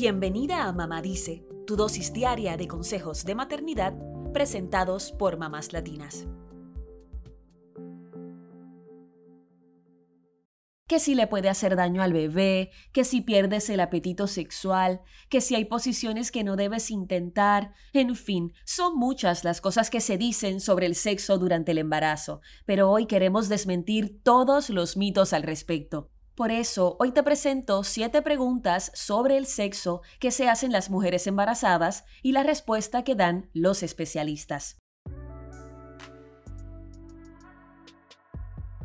Bienvenida a Mamá Dice, tu dosis diaria de consejos de maternidad presentados por mamás latinas. que si le puede hacer daño al bebé, que si pierdes el apetito sexual, que si hay posiciones que no debes intentar, en fin, son muchas las cosas que se dicen sobre el sexo durante el embarazo, pero hoy queremos desmentir todos los mitos al respecto. Por eso, hoy te presento siete preguntas sobre el sexo que se hacen las mujeres embarazadas y la respuesta que dan los especialistas.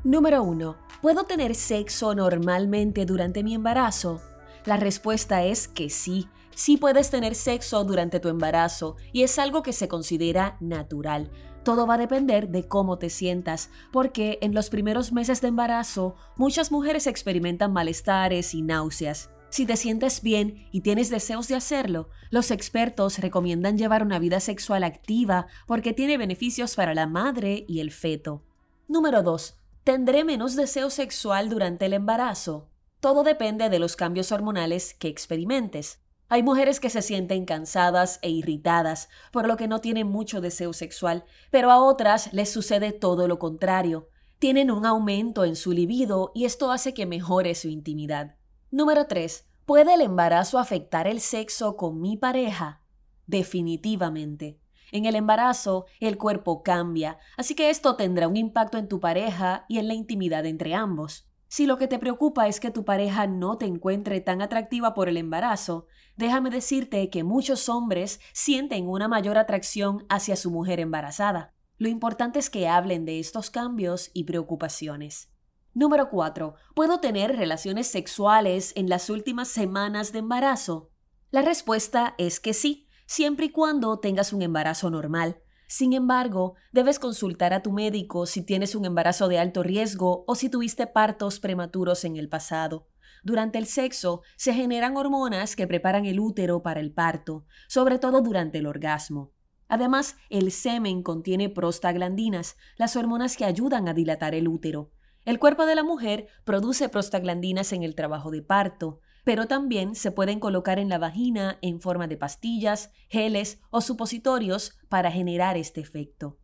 Número 1. ¿Puedo tener sexo normalmente durante mi embarazo? La respuesta es que sí. Sí puedes tener sexo durante tu embarazo y es algo que se considera natural. Todo va a depender de cómo te sientas, porque en los primeros meses de embarazo muchas mujeres experimentan malestares y náuseas. Si te sientes bien y tienes deseos de hacerlo, los expertos recomiendan llevar una vida sexual activa porque tiene beneficios para la madre y el feto. Número 2. ¿Tendré menos deseo sexual durante el embarazo? Todo depende de los cambios hormonales que experimentes. Hay mujeres que se sienten cansadas e irritadas, por lo que no tienen mucho deseo sexual, pero a otras les sucede todo lo contrario. Tienen un aumento en su libido y esto hace que mejore su intimidad. Número 3. ¿Puede el embarazo afectar el sexo con mi pareja? Definitivamente. En el embarazo, el cuerpo cambia, así que esto tendrá un impacto en tu pareja y en la intimidad entre ambos. Si lo que te preocupa es que tu pareja no te encuentre tan atractiva por el embarazo, déjame decirte que muchos hombres sienten una mayor atracción hacia su mujer embarazada. Lo importante es que hablen de estos cambios y preocupaciones. Número 4. ¿Puedo tener relaciones sexuales en las últimas semanas de embarazo? La respuesta es que sí siempre y cuando tengas un embarazo normal. Sin embargo, debes consultar a tu médico si tienes un embarazo de alto riesgo o si tuviste partos prematuros en el pasado. Durante el sexo se generan hormonas que preparan el útero para el parto, sobre todo durante el orgasmo. Además, el semen contiene prostaglandinas, las hormonas que ayudan a dilatar el útero. El cuerpo de la mujer produce prostaglandinas en el trabajo de parto, pero también se pueden colocar en la vagina en forma de pastillas, geles o supositorios para generar este efecto.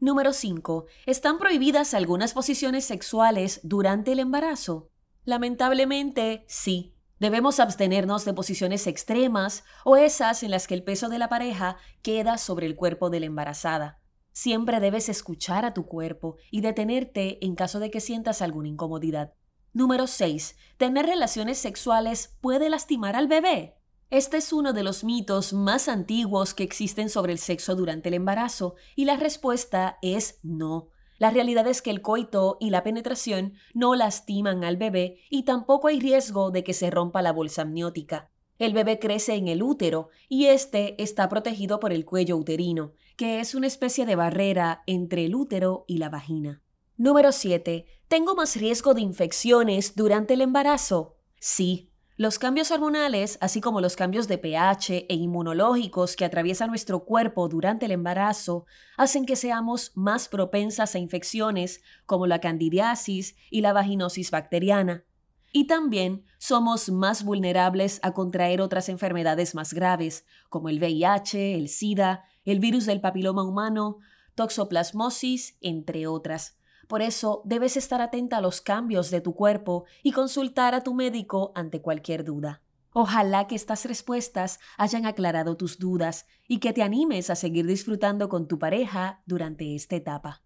Número 5. ¿Están prohibidas algunas posiciones sexuales durante el embarazo? Lamentablemente, sí. Debemos abstenernos de posiciones extremas o esas en las que el peso de la pareja queda sobre el cuerpo de la embarazada. Siempre debes escuchar a tu cuerpo y detenerte en caso de que sientas alguna incomodidad. Número 6. ¿Tener relaciones sexuales puede lastimar al bebé? Este es uno de los mitos más antiguos que existen sobre el sexo durante el embarazo y la respuesta es no. La realidad es que el coito y la penetración no lastiman al bebé y tampoco hay riesgo de que se rompa la bolsa amniótica. El bebé crece en el útero y este está protegido por el cuello uterino, que es una especie de barrera entre el útero y la vagina. Número 7. ¿Tengo más riesgo de infecciones durante el embarazo? Sí. Los cambios hormonales, así como los cambios de pH e inmunológicos que atraviesa nuestro cuerpo durante el embarazo, hacen que seamos más propensas a infecciones como la candidiasis y la vaginosis bacteriana. Y también somos más vulnerables a contraer otras enfermedades más graves, como el VIH, el SIDA, el virus del papiloma humano, toxoplasmosis, entre otras. Por eso debes estar atenta a los cambios de tu cuerpo y consultar a tu médico ante cualquier duda. Ojalá que estas respuestas hayan aclarado tus dudas y que te animes a seguir disfrutando con tu pareja durante esta etapa.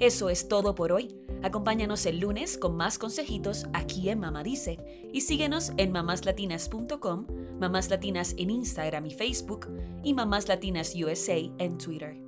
Eso es todo por hoy. Acompáñanos el lunes con más consejitos aquí en Mamá Dice y síguenos en mamáslatinas.com, Mamás Latinas en Instagram y Facebook y Mamás Latinas USA en Twitter.